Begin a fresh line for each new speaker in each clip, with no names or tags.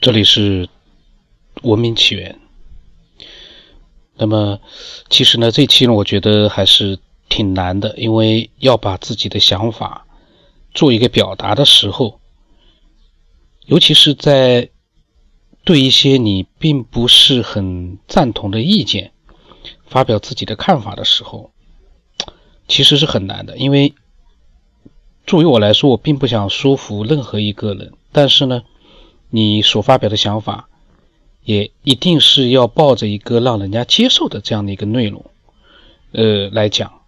这里是文明起源。那么，其实呢，这期呢，我觉得还是挺难的，因为要把自己的想法做一个表达的时候，尤其是在对一些你并不是很赞同的意见发表自己的看法的时候，其实是很难的。因为作为我来说，我并不想说服任何一个人，但是呢。你所发表的想法，也一定是要抱着一个让人家接受的这样的一个内容，呃，来讲，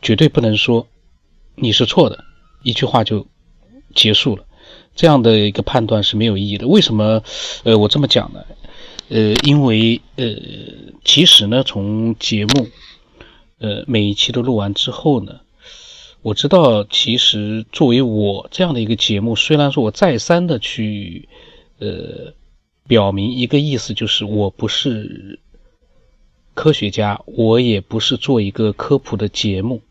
绝对不能说你是错的，一句话就结束了，这样的一个判断是没有意义的。为什么？呃，我这么讲呢？呃，因为呃，其实呢，从节目，呃，每一期都录完之后呢。我知道，其实作为我这样的一个节目，虽然说我再三的去，呃，表明一个意思，就是我不是科学家，我也不是做一个科普的节目，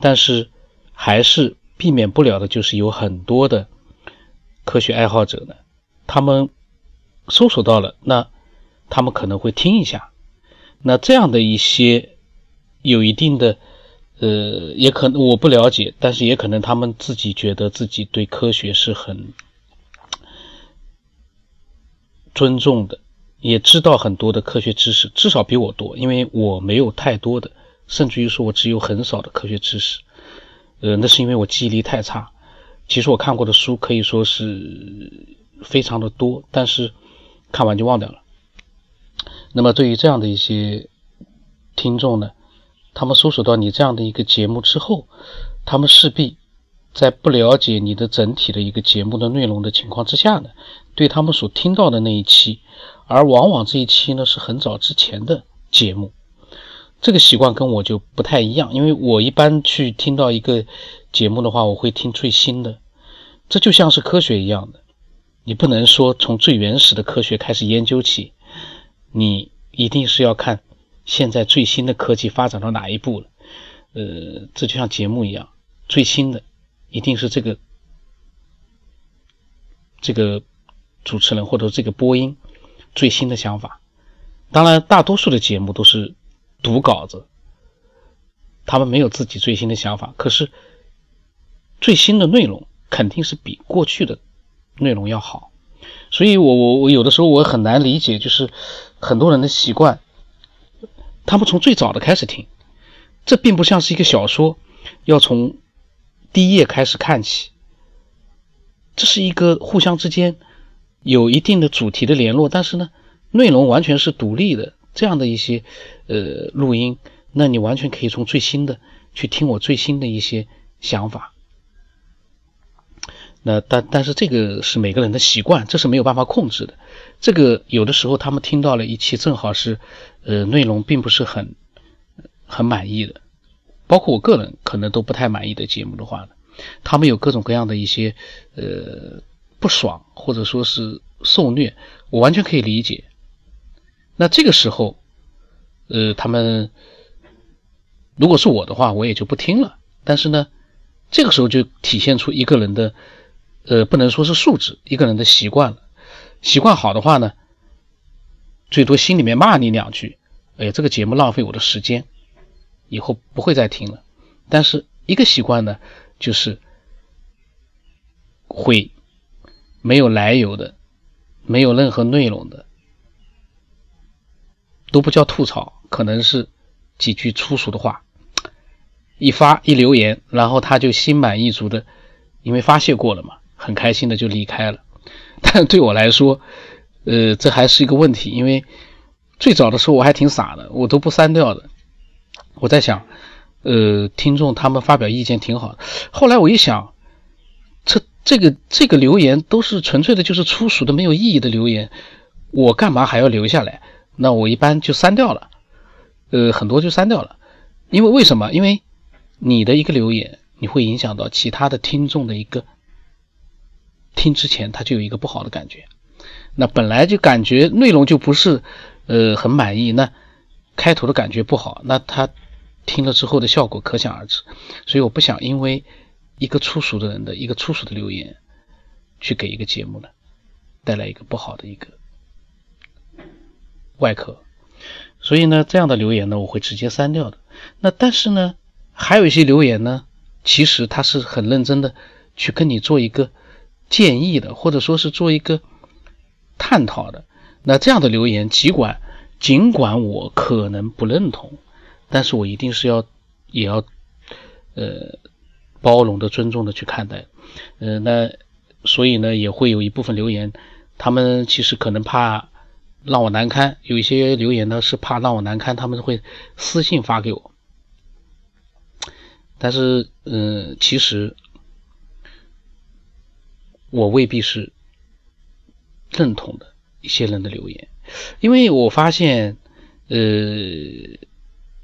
但是还是避免不了的，就是有很多的科学爱好者呢，他们搜索到了，那他们可能会听一下，那这样的一些有一定的。呃，也可能我不了解，但是也可能他们自己觉得自己对科学是很尊重的，也知道很多的科学知识，至少比我多，因为我没有太多的，甚至于说我只有很少的科学知识。呃，那是因为我记忆力太差。其实我看过的书可以说是非常的多，但是看完就忘掉了。那么对于这样的一些听众呢？他们搜索到你这样的一个节目之后，他们势必在不了解你的整体的一个节目的内容的情况之下呢，对他们所听到的那一期，而往往这一期呢是很早之前的节目，这个习惯跟我就不太一样，因为我一般去听到一个节目的话，我会听最新的，这就像是科学一样的，你不能说从最原始的科学开始研究起，你一定是要看。现在最新的科技发展到哪一步了？呃，这就像节目一样，最新的一定是这个这个主持人或者这个播音最新的想法。当然，大多数的节目都是读稿子，他们没有自己最新的想法。可是最新的内容肯定是比过去的内容要好。所以我我我有的时候我很难理解，就是很多人的习惯。他们从最早的开始听，这并不像是一个小说，要从第一页开始看起。这是一个互相之间有一定的主题的联络，但是呢，内容完全是独立的。这样的一些呃录音，那你完全可以从最新的去听我最新的一些想法。那但但是这个是每个人的习惯，这是没有办法控制的。这个有的时候他们听到了一期正好是，呃，内容并不是很很满意的，包括我个人可能都不太满意的节目的话呢，他们有各种各样的一些呃不爽或者说是受虐，我完全可以理解。那这个时候，呃，他们如果是我的话，我也就不听了。但是呢，这个时候就体现出一个人的。呃，不能说是素质，一个人的习惯了。习惯好的话呢，最多心里面骂你两句，哎，这个节目浪费我的时间，以后不会再听了。但是一个习惯呢，就是会没有来由的，没有任何内容的，都不叫吐槽，可能是几句粗俗的话，一发一留言，然后他就心满意足的，因为发泄过了嘛。很开心的就离开了，但对我来说，呃，这还是一个问题，因为最早的时候我还挺傻的，我都不删掉的。我在想，呃，听众他们发表意见挺好。后来我一想，这这个这个留言都是纯粹的，就是粗俗的、没有意义的留言，我干嘛还要留下来？那我一般就删掉了，呃，很多就删掉了。因为为什么？因为你的一个留言，你会影响到其他的听众的一个。听之前他就有一个不好的感觉，那本来就感觉内容就不是呃很满意，那开头的感觉不好，那他听了之后的效果可想而知。所以我不想因为一个粗俗的人的一个粗俗的留言去给一个节目呢，带来一个不好的一个外壳。所以呢，这样的留言呢，我会直接删掉的。那但是呢，还有一些留言呢，其实他是很认真的去跟你做一个建议的，或者说是做一个探讨的。那这样的留言，尽管尽管我可能不认同，但是我一定是要也要呃包容的、尊重的去看待。呃，那所以呢，也会有一部分留言，他们其实可能怕。让我难堪，有一些留言呢是怕让我难堪，他们会私信发给我。但是，嗯，其实我未必是认同的一些人的留言，因为我发现，呃，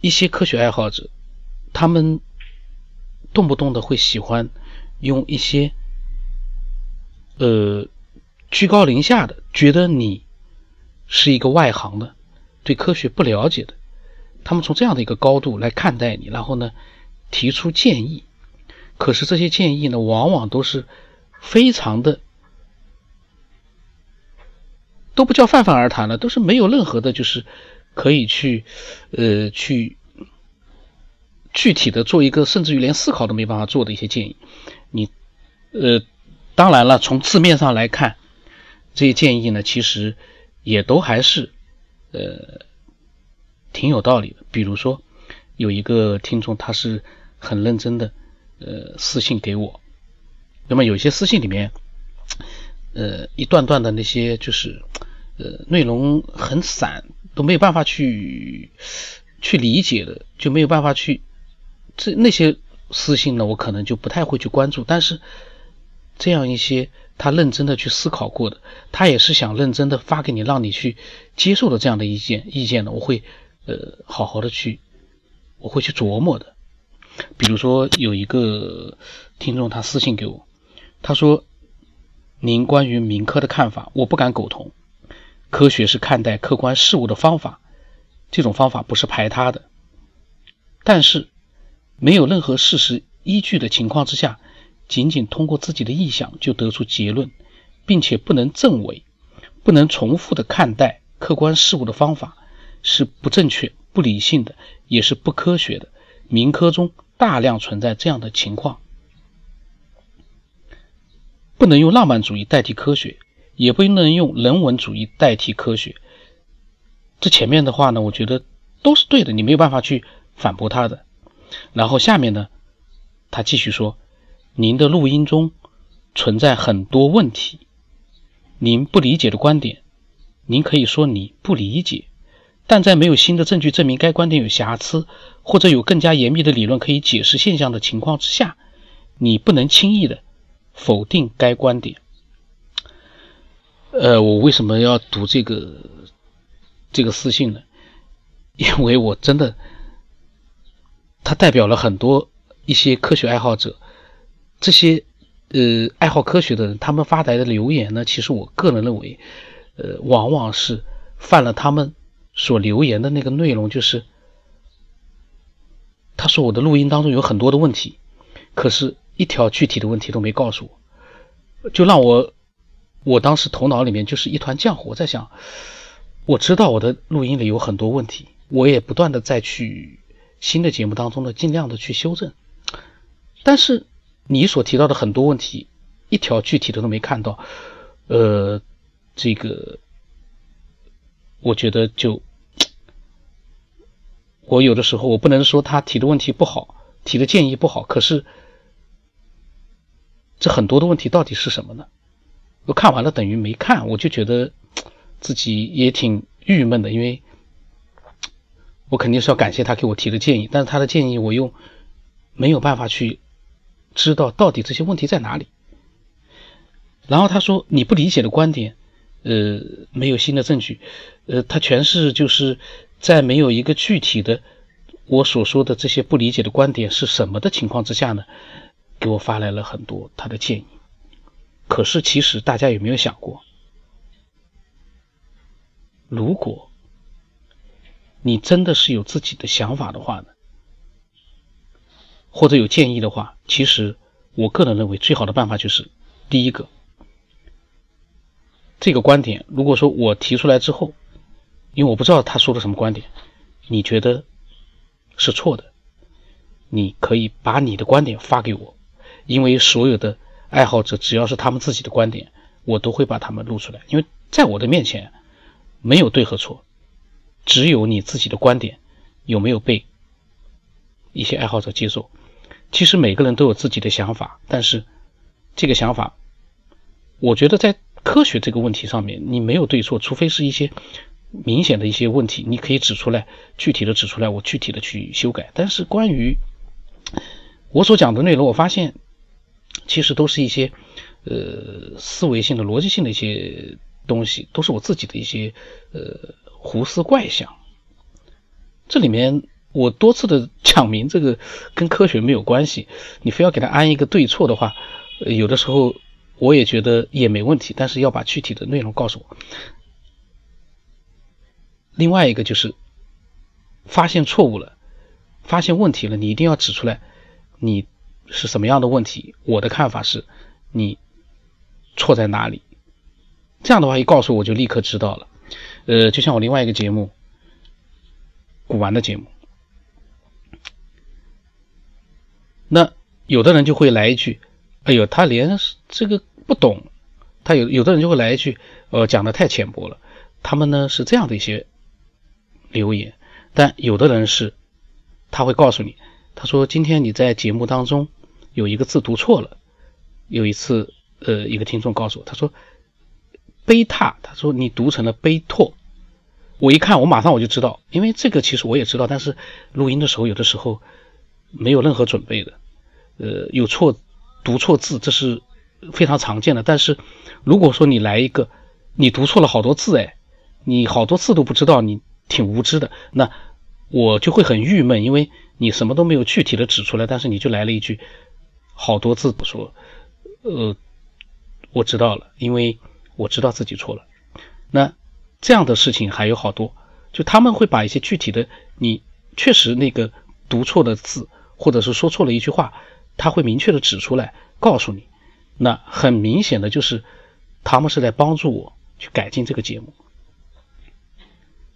一些科学爱好者，他们动不动的会喜欢用一些，呃，居高临下的，觉得你。是一个外行的，对科学不了解的，他们从这样的一个高度来看待你，然后呢，提出建议。可是这些建议呢，往往都是非常的，都不叫泛泛而谈了，都是没有任何的，就是可以去，呃，去具体的做一个，甚至于连思考都没办法做的一些建议。你，呃，当然了，从字面上来看，这些建议呢，其实。也都还是，呃，挺有道理的。比如说，有一个听众，他是很认真的，呃，私信给我。那么有些私信里面，呃，一段段的那些就是，呃，内容很散，都没有办法去去理解的，就没有办法去这那些私信呢，我可能就不太会去关注。但是这样一些。他认真的去思考过的，他也是想认真的发给你，让你去接受的这样的意见意见呢，我会呃好好的去，我会去琢磨的。比如说有一个听众他私信给我，他说：“您关于民科的看法，我不敢苟同。科学是看待客观事物的方法，这种方法不是排他的，但是没有任何事实依据的情况之下。”仅仅通过自己的臆想就得出结论，并且不能证伪、不能重复的看待客观事物的方法是不正确、不理性的，也是不科学的。民科中大量存在这样的情况，不能用浪漫主义代替科学，也不能用人文主义代替科学。这前面的话呢，我觉得都是对的，你没有办法去反驳他的。然后下面呢，他继续说。您的录音中存在很多问题，您不理解的观点，您可以说你不理解，但在没有新的证据证明该观点有瑕疵，或者有更加严密的理论可以解释现象的情况之下，你不能轻易的否定该观点。呃，我为什么要读这个这个私信呢？因为我真的，它代表了很多一些科学爱好者。这些呃爱好科学的人，他们发来的留言呢，其实我个人认为，呃，往往是犯了他们所留言的那个内容，就是他说我的录音当中有很多的问题，可是一条具体的问题都没告诉我，就让我我当时头脑里面就是一团浆糊。我在想，我知道我的录音里有很多问题，我也不断的再去新的节目当中呢，尽量的去修正，但是。你所提到的很多问题，一条具体的都没看到，呃，这个，我觉得就，我有的时候我不能说他提的问题不好，提的建议不好，可是，这很多的问题到底是什么呢？我看完了等于没看，我就觉得自己也挺郁闷的，因为，我肯定是要感谢他给我提的建议，但是他的建议我又没有办法去。知道到底这些问题在哪里。然后他说：“你不理解的观点，呃，没有新的证据，呃，他全是就是在没有一个具体的我所说的这些不理解的观点是什么的情况之下呢，给我发来了很多他的建议。可是其实大家有没有想过，如果你真的是有自己的想法的话呢？”或者有建议的话，其实我个人认为最好的办法就是，第一个，这个观点，如果说我提出来之后，因为我不知道他说的什么观点，你觉得是错的，你可以把你的观点发给我，因为所有的爱好者只要是他们自己的观点，我都会把他们录出来，因为在我的面前没有对和错，只有你自己的观点有没有被一些爱好者接受。其实每个人都有自己的想法，但是这个想法，我觉得在科学这个问题上面，你没有对错，除非是一些明显的一些问题，你可以指出来，具体的指出来，我具体的去修改。但是关于我所讲的内容，我发现其实都是一些呃思维性的、逻辑性的一些东西，都是我自己的一些呃胡思怪想。这里面。我多次的讲明，这个跟科学没有关系。你非要给他安一个对错的话，有的时候我也觉得也没问题。但是要把具体的内容告诉我。另外一个就是发现错误了，发现问题了，你一定要指出来，你是什么样的问题。我的看法是，你错在哪里。这样的话一告诉我就立刻知道了。呃，就像我另外一个节目，古玩的节目。那有的人就会来一句：“哎呦，他连这个不懂。”他有有的人就会来一句：“呃，讲的太浅薄了。”他们呢是这样的一些留言，但有的人是他会告诉你：“他说今天你在节目当中有一个字读错了。”有一次，呃，一个听众告诉我：“他说贝塔，他说你读成了贝拓。”我一看，我马上我就知道，因为这个其实我也知道，但是录音的时候有的时候。没有任何准备的，呃，有错读错字，这是非常常见的。但是如果说你来一个，你读错了好多字，哎，你好多字都不知道，你挺无知的，那我就会很郁闷，因为你什么都没有具体的指出来，但是你就来了一句好多字不说，呃，我知道了，因为我知道自己错了。那这样的事情还有好多，就他们会把一些具体的，你确实那个读错的字。或者是说错了一句话，他会明确的指出来告诉你，那很明显的就是他们是在帮助我去改进这个节目。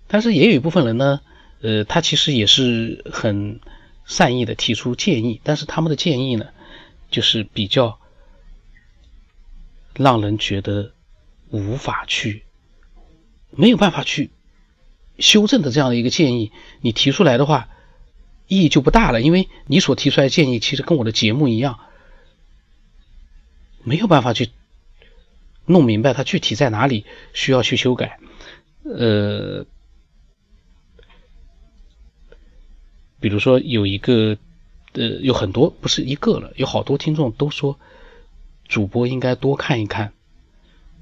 但是也有一部分人呢，呃，他其实也是很善意的提出建议，但是他们的建议呢，就是比较让人觉得无法去没有办法去修正的这样的一个建议，你提出来的话。意义就不大了，因为你所提出来的建议其实跟我的节目一样，没有办法去弄明白它具体在哪里需要去修改。呃，比如说有一个，呃，有很多不是一个了，有好多听众都说主播应该多看一看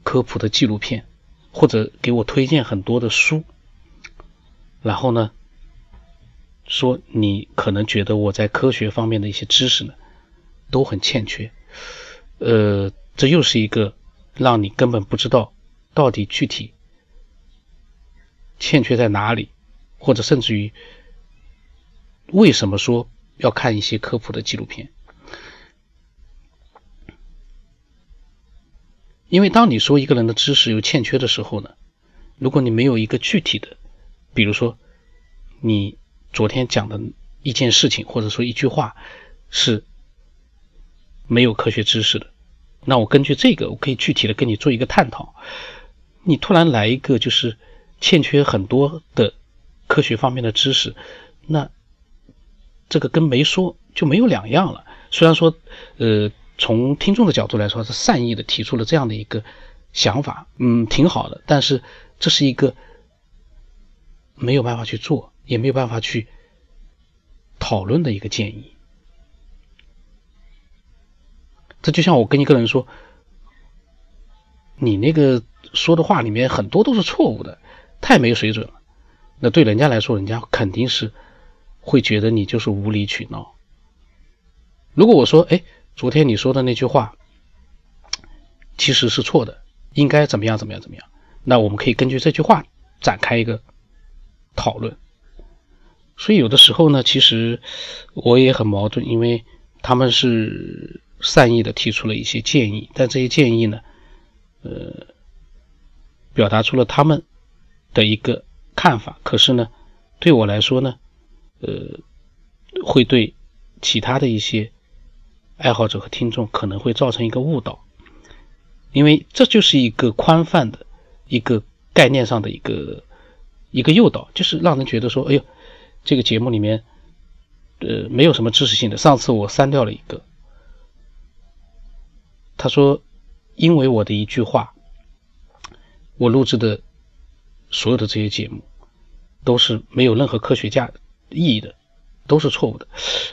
科普的纪录片，或者给我推荐很多的书，然后呢。说你可能觉得我在科学方面的一些知识呢都很欠缺，呃，这又是一个让你根本不知道到底具体欠缺在哪里，或者甚至于为什么说要看一些科普的纪录片？因为当你说一个人的知识有欠缺的时候呢，如果你没有一个具体的，比如说你。昨天讲的一件事情，或者说一句话，是没有科学知识的。那我根据这个，我可以具体的跟你做一个探讨。你突然来一个就是欠缺很多的科学方面的知识，那这个跟没说就没有两样了。虽然说，呃，从听众的角度来说是善意的提出了这样的一个想法，嗯，挺好的。但是这是一个没有办法去做。也没有办法去讨论的一个建议，这就像我跟一个人说，你那个说的话里面很多都是错误的，太没水准了。那对人家来说，人家肯定是会觉得你就是无理取闹。如果我说，哎，昨天你说的那句话其实是错的，应该怎么样怎么样怎么样，那我们可以根据这句话展开一个讨论。所以有的时候呢，其实我也很矛盾，因为他们是善意的提出了一些建议，但这些建议呢，呃，表达出了他们的一个看法。可是呢，对我来说呢，呃，会对其他的一些爱好者和听众可能会造成一个误导，因为这就是一个宽泛的一个概念上的一个一个诱导，就是让人觉得说，哎呦，这个节目里面，呃，没有什么知识性的。上次我删掉了一个，他说，因为我的一句话，我录制的所有的这些节目都是没有任何科学价意义的。都是错误的，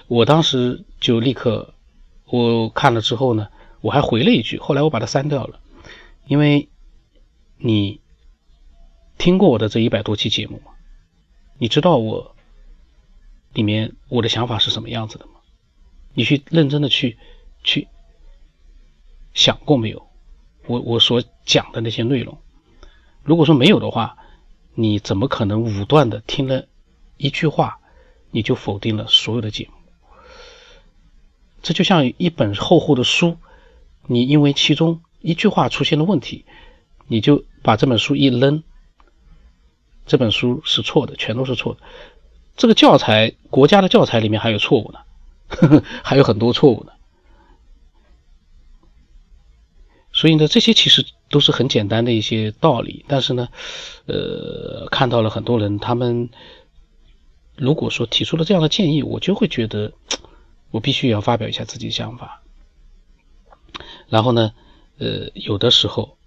我当时就立刻，我看了之后呢，我还回了一句，后来我把它删掉了，因为你听过我的这一百多期节目吗？你知道我里面我的想法是什么样子的吗？你去认真的去去想过没有？我我所讲的那些内容，如果说没有的话，你怎么可能武断的听了一句话？你就否定了所有的节目，这就像一本厚厚的书，你因为其中一句话出现了问题，你就把这本书一扔，这本书是错的，全都是错的。这个教材，国家的教材里面还有错误呢，呵 呵还有很多错误呢。所以呢，这些其实都是很简单的一些道理，但是呢，呃，看到了很多人他们。如果说提出了这样的建议，我就会觉得 我必须要发表一下自己的想法。然后呢，呃，有的时候，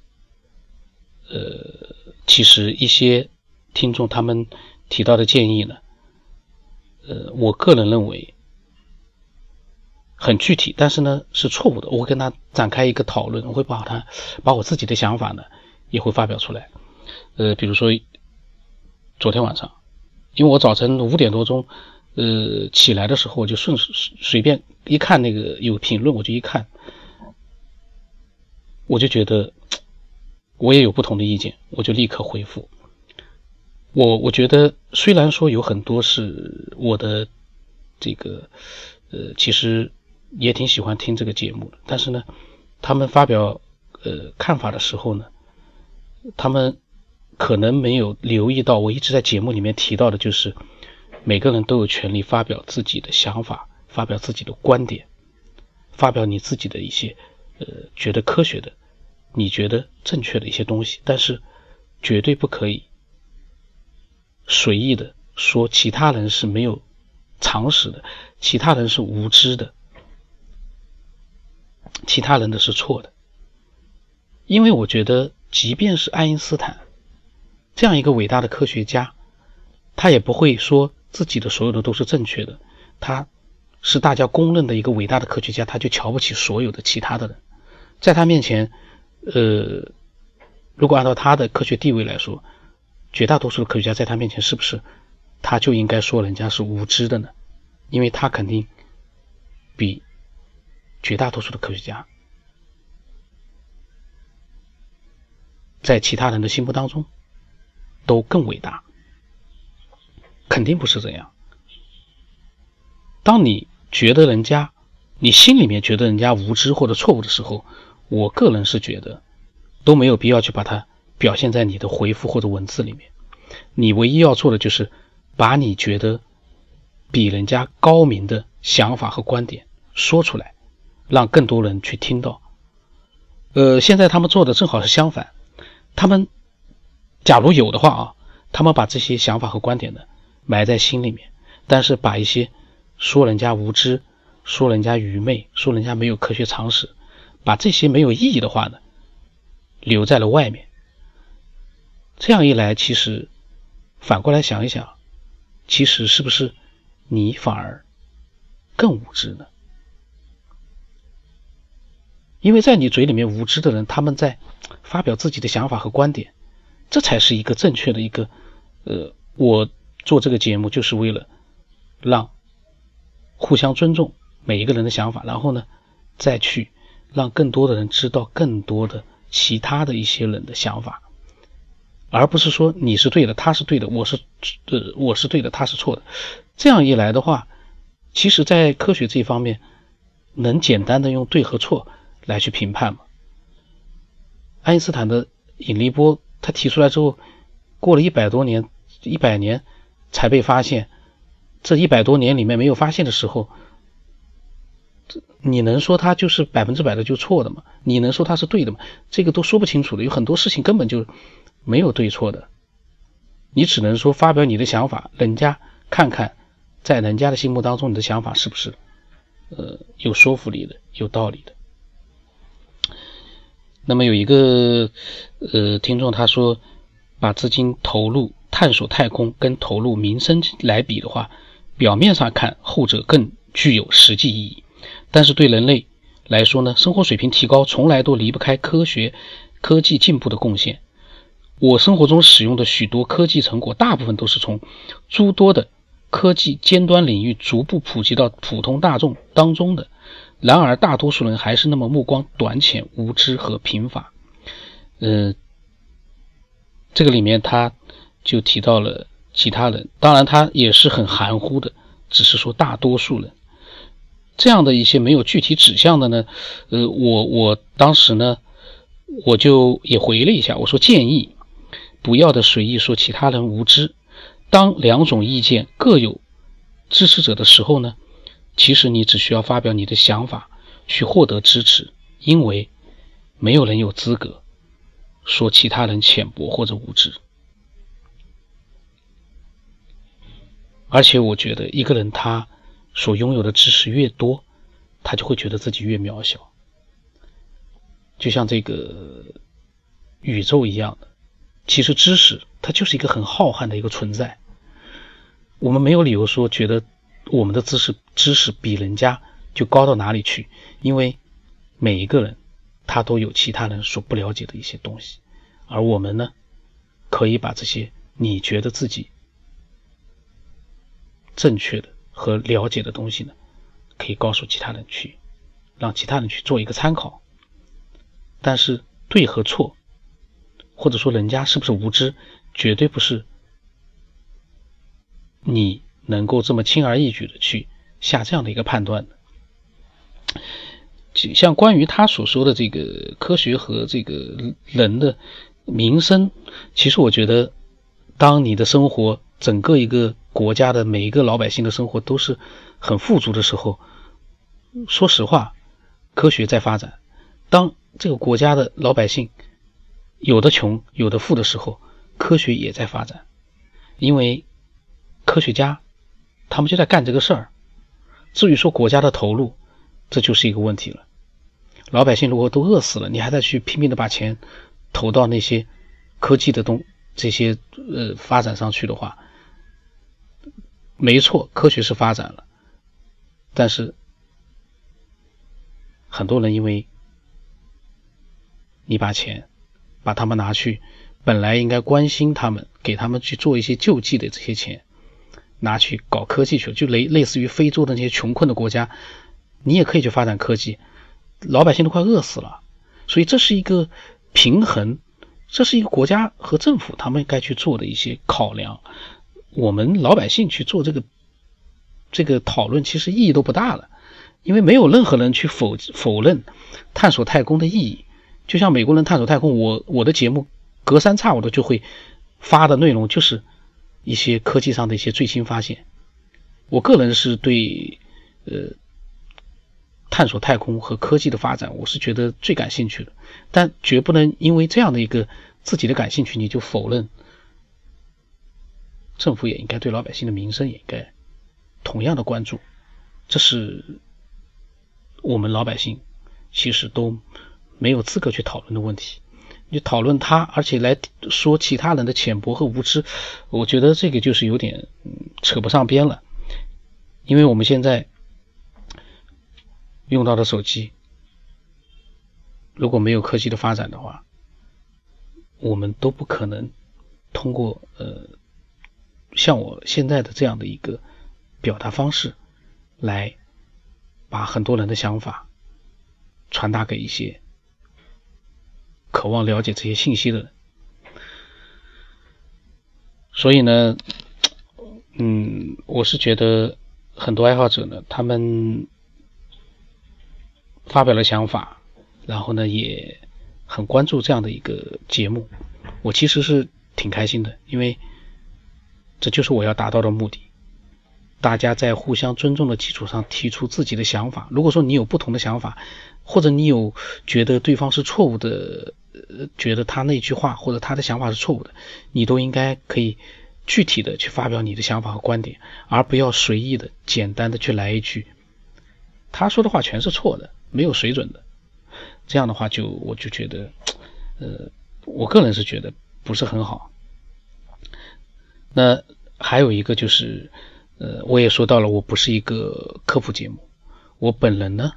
呃，其实一些听众他们提到的建议呢，呃，我个人认为很具体，但是呢是错误的。我会跟他展开一个讨论，我会把他把我自己的想法呢也会发表出来。呃，比如说昨天晚上。因为我早晨五点多钟，呃，起来的时候，我就顺随便一看那个有评论，我就一看，我就觉得 我也有不同的意见，我就立刻回复。我我觉得虽然说有很多是我的这个，呃，其实也挺喜欢听这个节目的，但是呢，他们发表呃看法的时候呢，他们。可能没有留意到，我一直在节目里面提到的，就是每个人都有权利发表自己的想法，发表自己的观点，发表你自己的一些呃觉得科学的、你觉得正确的一些东西，但是绝对不可以随意的说其他人是没有常识的，其他人是无知的，其他人的是错的，因为我觉得，即便是爱因斯坦。这样一个伟大的科学家，他也不会说自己的所有的都是正确的。他是大家公认的一个伟大的科学家，他就瞧不起所有的其他的人。在他面前，呃，如果按照他的科学地位来说，绝大多数的科学家在他面前是不是他就应该说人家是无知的呢？因为他肯定比绝大多数的科学家在其他人的心目当中。都更伟大，肯定不是这样。当你觉得人家，你心里面觉得人家无知或者错误的时候，我个人是觉得都没有必要去把它表现在你的回复或者文字里面。你唯一要做的就是把你觉得比人家高明的想法和观点说出来，让更多人去听到。呃，现在他们做的正好是相反，他们。假如有的话啊，他们把这些想法和观点呢埋在心里面，但是把一些说人家无知、说人家愚昧、说人家没有科学常识，把这些没有意义的话呢留在了外面。这样一来，其实反过来想一想，其实是不是你反而更无知呢？因为在你嘴里面无知的人，他们在发表自己的想法和观点。这才是一个正确的一个，呃，我做这个节目就是为了让互相尊重每一个人的想法，然后呢，再去让更多的人知道更多的其他的一些人的想法，而不是说你是对的，他是对的，我是呃我是对的，他是错的。这样一来的话，其实，在科学这一方面，能简单的用对和错来去评判吗？爱因斯坦的引力波。他提出来之后，过了一百多年，一百年才被发现。这一百多年里面没有发现的时候，你能说他就是百分之百的就错的吗？你能说他是对的吗？这个都说不清楚的。有很多事情根本就没有对错的，你只能说发表你的想法，人家看看，在人家的心目当中，你的想法是不是呃有说服力的、有道理的。那么有一个呃听众他说，把资金投入探索太空跟投入民生来比的话。表面上看，后者更具有实际意义，但是对人类来说呢，生活水平提高从来都离不开科学、科技进步的贡献。我生活中使用的许多科技成果，大部分都是从诸多的科技尖端领域逐步普及到普通大众当中的。然而，大多数人还是那么目光短浅、无知和贫乏。嗯，这个里面他就提到了。其他人当然他也是很含糊的，只是说大多数人这样的一些没有具体指向的呢，呃，我我当时呢，我就也回了一下，我说建议不要的随意说其他人无知。当两种意见各有支持者的时候呢，其实你只需要发表你的想法去获得支持，因为没有人有资格说其他人浅薄或者无知。而且我觉得，一个人他所拥有的知识越多，他就会觉得自己越渺小。就像这个宇宙一样的，其实知识它就是一个很浩瀚的一个存在。我们没有理由说觉得我们的知识知识比人家就高到哪里去，因为每一个人他都有其他人所不了解的一些东西，而我们呢，可以把这些你觉得自己。正确的和了解的东西呢，可以告诉其他人去，让其他人去做一个参考。但是对和错，或者说人家是不是无知，绝对不是你能够这么轻而易举的去下这样的一个判断的。像关于他所说的这个科学和这个人的民生，其实我觉得，当你的生活整个一个。国家的每一个老百姓的生活都是很富足的时候，说实话，科学在发展。当这个国家的老百姓有的穷有的富的时候，科学也在发展。因为科学家他们就在干这个事儿。至于说国家的投入，这就是一个问题了。老百姓如果都饿死了，你还在去拼命的把钱投到那些科技的东这些呃发展上去的话，没错，科学是发展了，但是很多人因为你把钱把他们拿去，本来应该关心他们，给他们去做一些救济的这些钱，拿去搞科技去了，就类类似于非洲的那些穷困的国家，你也可以去发展科技，老百姓都快饿死了，所以这是一个平衡，这是一个国家和政府他们该去做的一些考量。我们老百姓去做这个这个讨论，其实意义都不大了，因为没有任何人去否否认探索太空的意义。就像美国人探索太空，我我的节目隔三差五的就会发的内容，就是一些科技上的一些最新发现。我个人是对呃探索太空和科技的发展，我是觉得最感兴趣的，但绝不能因为这样的一个自己的感兴趣，你就否认。政府也应该对老百姓的民生也应该同样的关注，这是我们老百姓其实都没有资格去讨论的问题。你讨论他，而且来说其他人的浅薄和无知，我觉得这个就是有点扯不上边了。因为我们现在用到的手机，如果没有科技的发展的话，我们都不可能通过呃。像我现在的这样的一个表达方式，来把很多人的想法传达给一些渴望了解这些信息的人。所以呢，嗯，我是觉得很多爱好者呢，他们发表了想法，然后呢，也很关注这样的一个节目。我其实是挺开心的，因为这就是我要达到的目的。大家在互相尊重的基础上提出自己的想法。如果说你有不同的想法，或者你有觉得对方是错误的，呃，觉得他那句话或者他的想法是错误的，你都应该可以具体的去发表你的想法和观点，而不要随意的、简单的去来一句，他说的话全是错的，没有水准的。这样的话，就我就觉得，呃，我个人是觉得不是很好。那还有一个就是。呃，我也说到了，我不是一个科普节目，我本人呢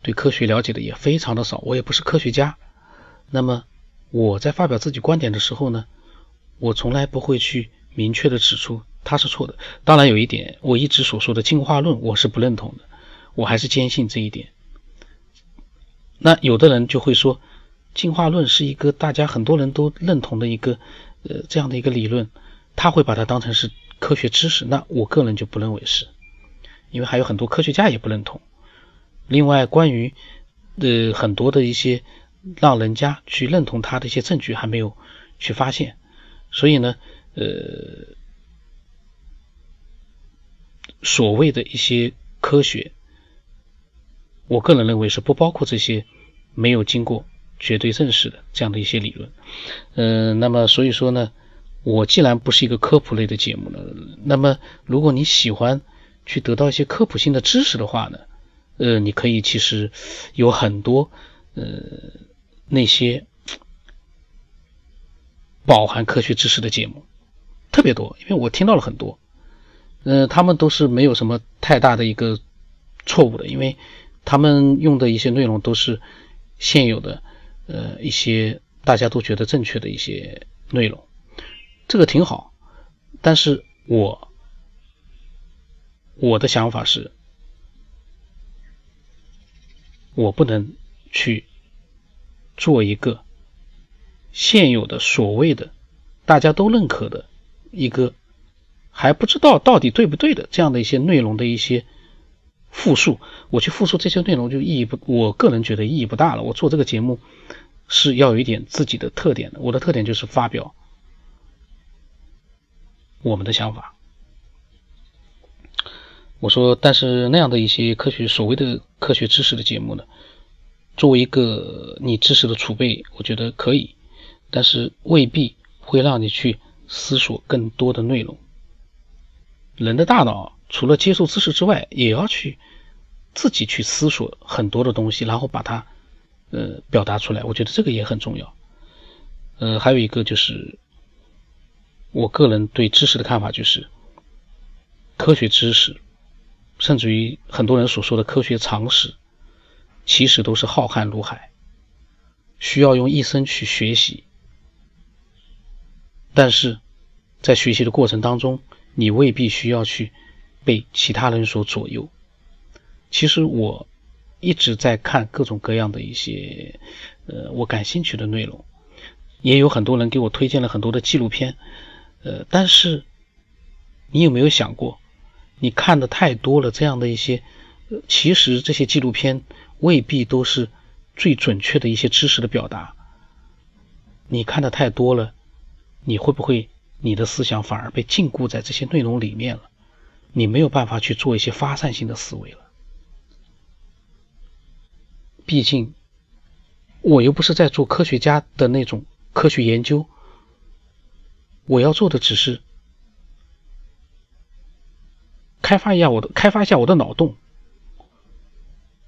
对科学了解的也非常的少，我也不是科学家。那么我在发表自己观点的时候呢，我从来不会去明确的指出他是错的。当然有一点，我一直所说的进化论我是不认同的，我还是坚信这一点。那有的人就会说，进化论是一个大家很多人都认同的一个呃这样的一个理论，他会把它当成是。科学知识，那我个人就不认为是，因为还有很多科学家也不认同。另外，关于呃很多的一些让人家去认同他的一些证据还没有去发现，所以呢，呃，所谓的一些科学，我个人认为是不包括这些没有经过绝对证实的这样的一些理论。嗯，那么所以说呢。我既然不是一个科普类的节目呢，那么如果你喜欢去得到一些科普性的知识的话呢，呃，你可以其实有很多呃那些饱含科学知识的节目，特别多，因为我听到了很多，呃，他们都是没有什么太大的一个错误的，因为他们用的一些内容都是现有的呃一些大家都觉得正确的一些内容。这个挺好，但是我我的想法是，我不能去做一个现有的所谓的大家都认可的一个还不知道到底对不对的这样的一些内容的一些复述，我去复述这些内容就意义不，我个人觉得意义不大了。我做这个节目是要有一点自己的特点的，我的特点就是发表。我们的想法，我说，但是那样的一些科学所谓的科学知识的节目呢，作为一个你知识的储备，我觉得可以，但是未必会让你去思索更多的内容。人的大脑除了接受知识之外，也要去自己去思索很多的东西，然后把它呃表达出来。我觉得这个也很重要。呃，还有一个就是。我个人对知识的看法就是，科学知识，甚至于很多人所说的科学常识，其实都是浩瀚如海，需要用一生去学习。但是，在学习的过程当中，你未必需要去被其他人所左右。其实我一直在看各种各样的一些呃我感兴趣的内容，也有很多人给我推荐了很多的纪录片。呃，但是你有没有想过，你看的太多了，这样的一些，其实这些纪录片未必都是最准确的一些知识的表达。你看的太多了，你会不会你的思想反而被禁锢在这些内容里面了？你没有办法去做一些发散性的思维了。毕竟，我又不是在做科学家的那种科学研究。我要做的只是开发一下我的开发一下我的脑洞，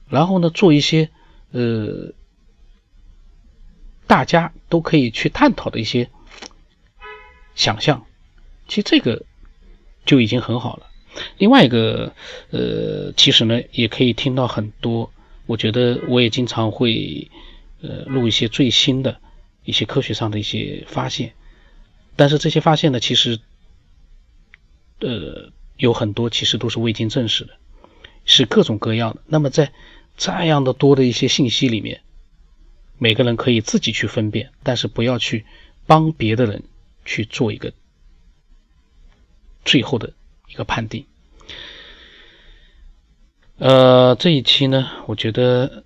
然后呢，做一些呃大家都可以去探讨的一些想象。其实这个就已经很好了。另外一个呃，其实呢，也可以听到很多。我觉得我也经常会呃录一些最新的一些科学上的一些发现。但是这些发现呢，其实，呃，有很多其实都是未经证实的，是各种各样的。那么在这样的多的一些信息里面，每个人可以自己去分辨，但是不要去帮别的人去做一个最后的一个判定。呃，这一期呢，我觉得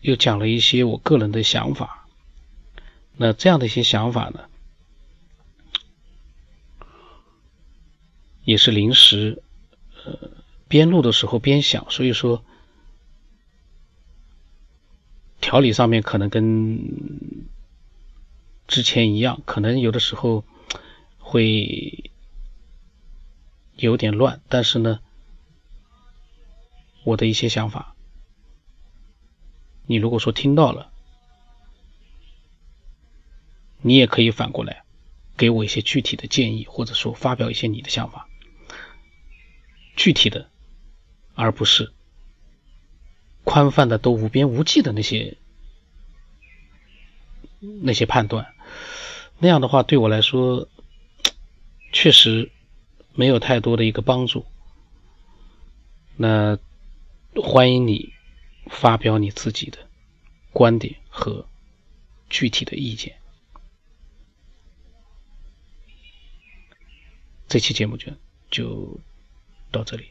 又讲了一些我个人的想法。那这样的一些想法呢，也是临时，呃，边录的时候边想，所以说条理上面可能跟之前一样，可能有的时候会有点乱，但是呢，我的一些想法，你如果说听到了。你也可以反过来给我一些具体的建议，或者说发表一些你的想法，具体的，而不是宽泛的都无边无际的那些那些判断。那样的话对我来说确实没有太多的一个帮助。那欢迎你发表你自己的观点和具体的意见。这期节目就就到这里。